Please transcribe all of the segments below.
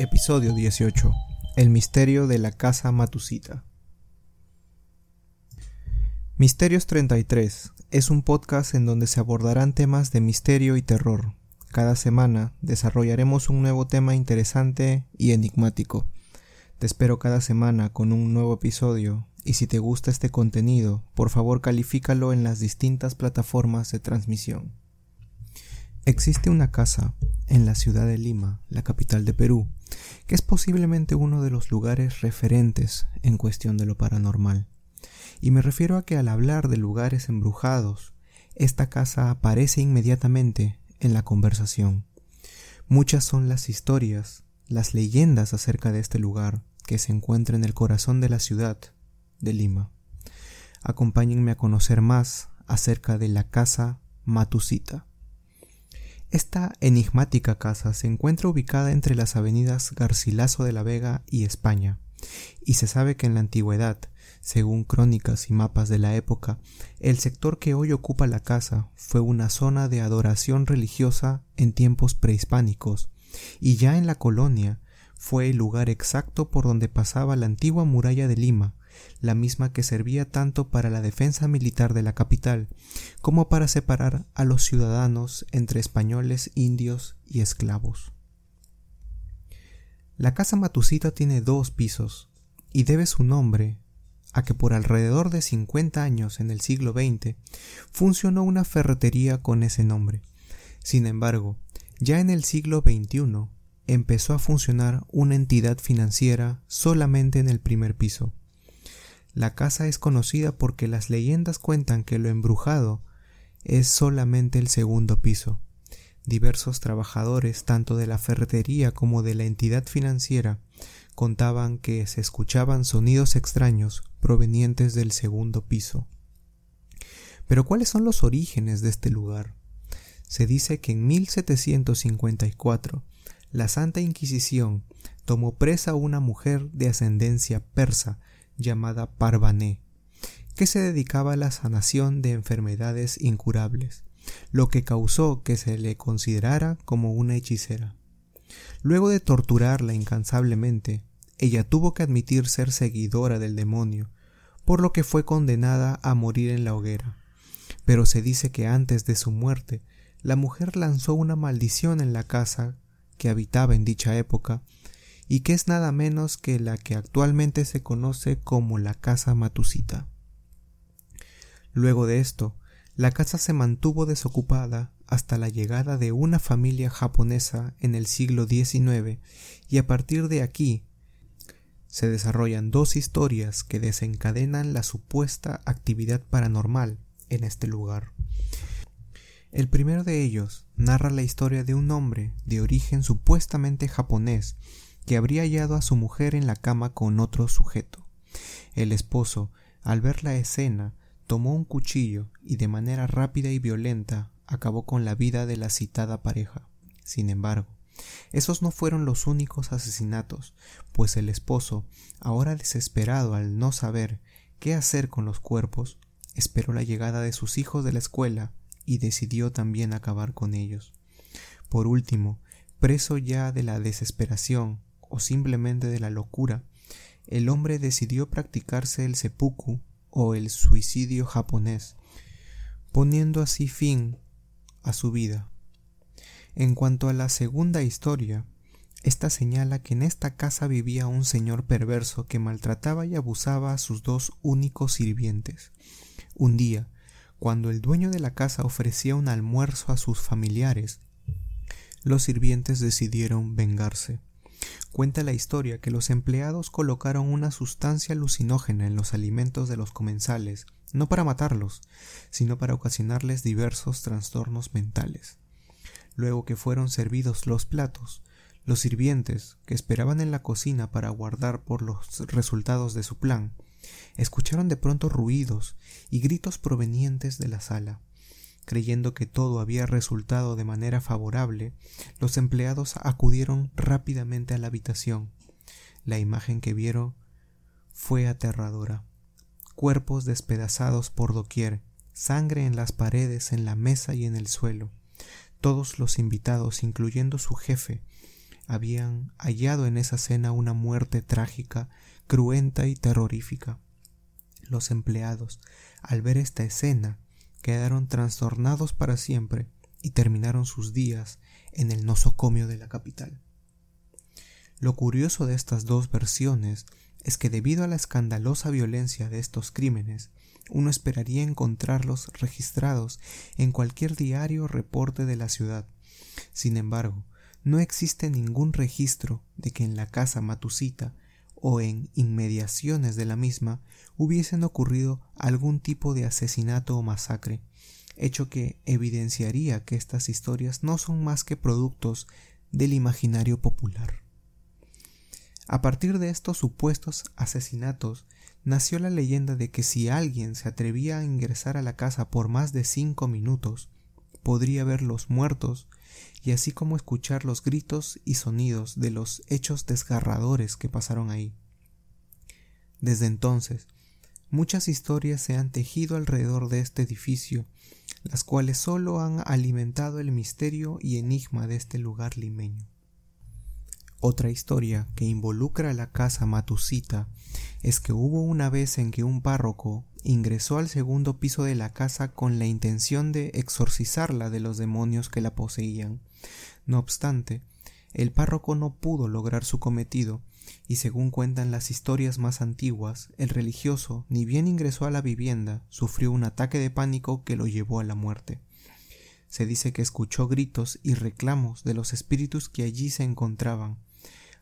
Episodio 18. El misterio de la casa Matusita. Misterios 33 es un podcast en donde se abordarán temas de misterio y terror. Cada semana desarrollaremos un nuevo tema interesante y enigmático. Te espero cada semana con un nuevo episodio y si te gusta este contenido, por favor califícalo en las distintas plataformas de transmisión. Existe una casa en la ciudad de Lima, la capital de Perú, que es posiblemente uno de los lugares referentes en cuestión de lo paranormal. Y me refiero a que al hablar de lugares embrujados, esta casa aparece inmediatamente en la conversación. Muchas son las historias, las leyendas acerca de este lugar que se encuentra en el corazón de la ciudad de Lima. Acompáñenme a conocer más acerca de la casa Matusita. Esta enigmática casa se encuentra ubicada entre las avenidas Garcilaso de la Vega y España, y se sabe que en la antigüedad, según crónicas y mapas de la época, el sector que hoy ocupa la casa fue una zona de adoración religiosa en tiempos prehispánicos, y ya en la colonia fue el lugar exacto por donde pasaba la antigua muralla de Lima, la misma que servía tanto para la defensa militar de la capital como para separar a los ciudadanos entre españoles, indios y esclavos. La casa Matusita tiene dos pisos y debe su nombre a que por alrededor de 50 años en el siglo XX funcionó una ferretería con ese nombre. Sin embargo, ya en el siglo XXI empezó a funcionar una entidad financiera solamente en el primer piso, la casa es conocida porque las leyendas cuentan que lo embrujado es solamente el segundo piso. Diversos trabajadores, tanto de la ferretería como de la entidad financiera, contaban que se escuchaban sonidos extraños provenientes del segundo piso. Pero ¿cuáles son los orígenes de este lugar? Se dice que en 1754 la Santa Inquisición tomó presa a una mujer de ascendencia persa llamada Parvané, que se dedicaba a la sanación de enfermedades incurables, lo que causó que se le considerara como una hechicera. Luego de torturarla incansablemente, ella tuvo que admitir ser seguidora del demonio, por lo que fue condenada a morir en la hoguera. Pero se dice que antes de su muerte, la mujer lanzó una maldición en la casa que habitaba en dicha época, y que es nada menos que la que actualmente se conoce como la Casa Matusita. Luego de esto, la casa se mantuvo desocupada hasta la llegada de una familia japonesa en el siglo XIX y a partir de aquí se desarrollan dos historias que desencadenan la supuesta actividad paranormal en este lugar. El primero de ellos narra la historia de un hombre de origen supuestamente japonés que habría hallado a su mujer en la cama con otro sujeto. El esposo, al ver la escena, tomó un cuchillo y de manera rápida y violenta acabó con la vida de la citada pareja. Sin embargo, esos no fueron los únicos asesinatos, pues el esposo, ahora desesperado al no saber qué hacer con los cuerpos, esperó la llegada de sus hijos de la escuela y decidió también acabar con ellos. Por último, preso ya de la desesperación, o simplemente de la locura, el hombre decidió practicarse el seppuku o el suicidio japonés, poniendo así fin a su vida. En cuanto a la segunda historia, esta señala que en esta casa vivía un señor perverso que maltrataba y abusaba a sus dos únicos sirvientes. Un día, cuando el dueño de la casa ofrecía un almuerzo a sus familiares, los sirvientes decidieron vengarse. Cuenta la historia que los empleados colocaron una sustancia alucinógena en los alimentos de los comensales, no para matarlos, sino para ocasionarles diversos trastornos mentales. Luego que fueron servidos los platos, los sirvientes, que esperaban en la cocina para aguardar por los resultados de su plan, escucharon de pronto ruidos y gritos provenientes de la sala. Creyendo que todo había resultado de manera favorable, los empleados acudieron rápidamente a la habitación. La imagen que vieron fue aterradora. Cuerpos despedazados por doquier, sangre en las paredes, en la mesa y en el suelo. Todos los invitados, incluyendo su jefe, habían hallado en esa cena una muerte trágica, cruenta y terrorífica. Los empleados, al ver esta escena, quedaron trastornados para siempre y terminaron sus días en el nosocomio de la capital. Lo curioso de estas dos versiones es que debido a la escandalosa violencia de estos crímenes, uno esperaría encontrarlos registrados en cualquier diario o reporte de la ciudad. Sin embargo, no existe ningún registro de que en la casa Matusita o en inmediaciones de la misma hubiesen ocurrido algún tipo de asesinato o masacre, hecho que evidenciaría que estas historias no son más que productos del imaginario popular. A partir de estos supuestos asesinatos nació la leyenda de que si alguien se atrevía a ingresar a la casa por más de cinco minutos, podría ver los muertos y así como escuchar los gritos y sonidos de los hechos desgarradores que pasaron ahí. Desde entonces, muchas historias se han tejido alrededor de este edificio, las cuales solo han alimentado el misterio y enigma de este lugar limeño. Otra historia que involucra a la casa Matusita es que hubo una vez en que un párroco ingresó al segundo piso de la casa con la intención de exorcizarla de los demonios que la poseían. No obstante, el párroco no pudo lograr su cometido, y según cuentan las historias más antiguas, el religioso, ni bien ingresó a la vivienda, sufrió un ataque de pánico que lo llevó a la muerte. Se dice que escuchó gritos y reclamos de los espíritus que allí se encontraban,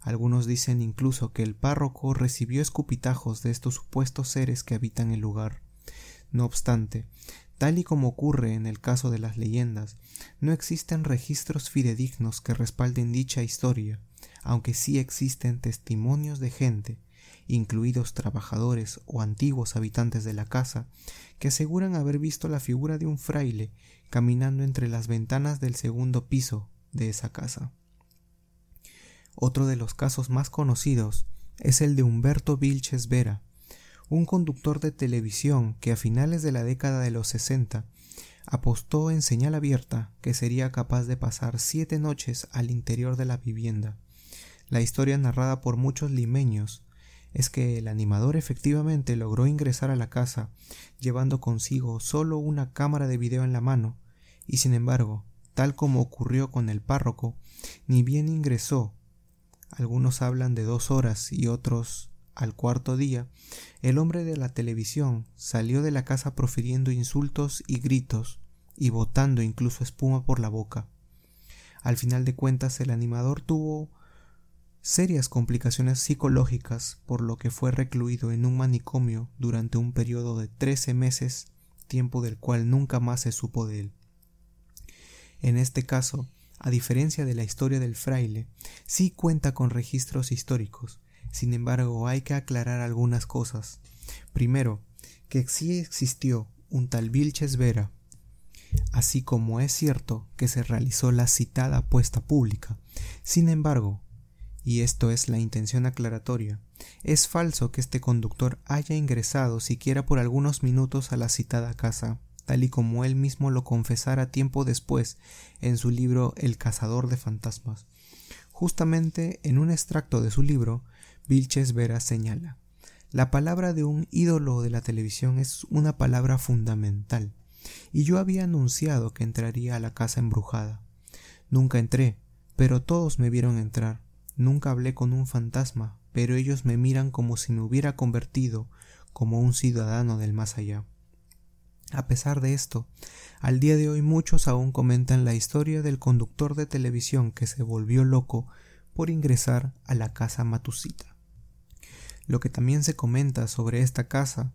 algunos dicen incluso que el párroco recibió escupitajos de estos supuestos seres que habitan el lugar. No obstante, tal y como ocurre en el caso de las leyendas, no existen registros fidedignos que respalden dicha historia, aunque sí existen testimonios de gente, incluidos trabajadores o antiguos habitantes de la casa, que aseguran haber visto la figura de un fraile caminando entre las ventanas del segundo piso de esa casa. Otro de los casos más conocidos es el de Humberto Vilches Vera, un conductor de televisión que a finales de la década de los 60 apostó en señal abierta que sería capaz de pasar siete noches al interior de la vivienda. La historia narrada por muchos limeños es que el animador efectivamente logró ingresar a la casa llevando consigo solo una cámara de video en la mano y sin embargo, tal como ocurrió con el párroco, ni bien ingresó algunos hablan de dos horas y otros al cuarto día, el hombre de la televisión salió de la casa profiriendo insultos y gritos y botando incluso espuma por la boca. Al final de cuentas el animador tuvo serias complicaciones psicológicas por lo que fue recluido en un manicomio durante un periodo de trece meses, tiempo del cual nunca más se supo de él. En este caso, a diferencia de la historia del fraile, sí cuenta con registros históricos. Sin embargo, hay que aclarar algunas cosas. Primero, que sí existió un tal Vilches Vera, así como es cierto que se realizó la citada apuesta pública. Sin embargo, y esto es la intención aclaratoria, es falso que este conductor haya ingresado siquiera por algunos minutos a la citada casa tal y como él mismo lo confesara tiempo después en su libro El cazador de fantasmas. Justamente en un extracto de su libro, Vilches Vera señala La palabra de un ídolo de la televisión es una palabra fundamental, y yo había anunciado que entraría a la casa embrujada. Nunca entré, pero todos me vieron entrar. Nunca hablé con un fantasma, pero ellos me miran como si me hubiera convertido como un ciudadano del más allá. A pesar de esto, al día de hoy muchos aún comentan la historia del conductor de televisión que se volvió loco por ingresar a la casa Matusita. Lo que también se comenta sobre esta casa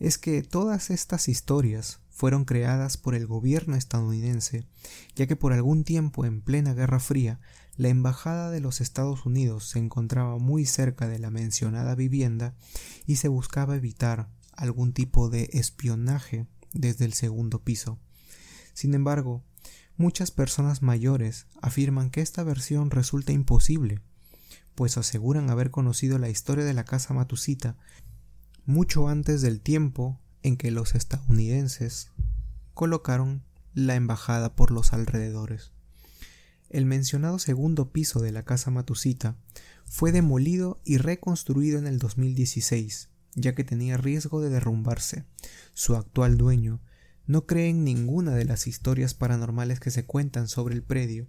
es que todas estas historias fueron creadas por el gobierno estadounidense, ya que por algún tiempo en plena Guerra Fría la embajada de los Estados Unidos se encontraba muy cerca de la mencionada vivienda y se buscaba evitar algún tipo de espionaje desde el segundo piso. Sin embargo, muchas personas mayores afirman que esta versión resulta imposible, pues aseguran haber conocido la historia de la casa Matusita mucho antes del tiempo en que los estadounidenses colocaron la embajada por los alrededores. El mencionado segundo piso de la casa Matusita fue demolido y reconstruido en el 2016, ya que tenía riesgo de derrumbarse. Su actual dueño no cree en ninguna de las historias paranormales que se cuentan sobre el predio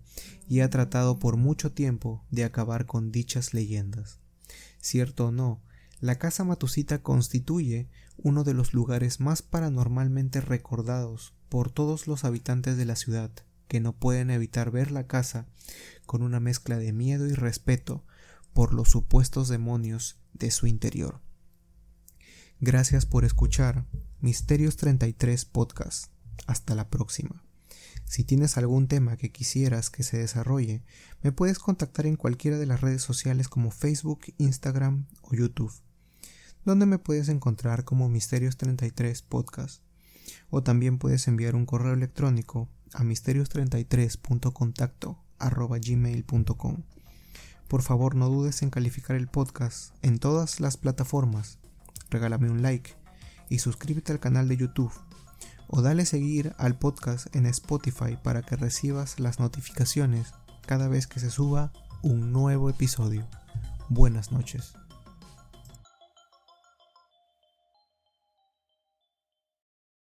y ha tratado por mucho tiempo de acabar con dichas leyendas. Cierto o no, la casa Matusita constituye uno de los lugares más paranormalmente recordados por todos los habitantes de la ciudad, que no pueden evitar ver la casa con una mezcla de miedo y respeto por los supuestos demonios de su interior. Gracias por escuchar Misterios 33 Podcast. Hasta la próxima. Si tienes algún tema que quisieras que se desarrolle, me puedes contactar en cualquiera de las redes sociales como Facebook, Instagram o YouTube, donde me puedes encontrar como Misterios 33 Podcast. O también puedes enviar un correo electrónico a misterios33.contacto@gmail.com. Por favor, no dudes en calificar el podcast en todas las plataformas. Regálame un like y suscríbete al canal de YouTube o dale seguir al podcast en Spotify para que recibas las notificaciones cada vez que se suba un nuevo episodio. Buenas noches.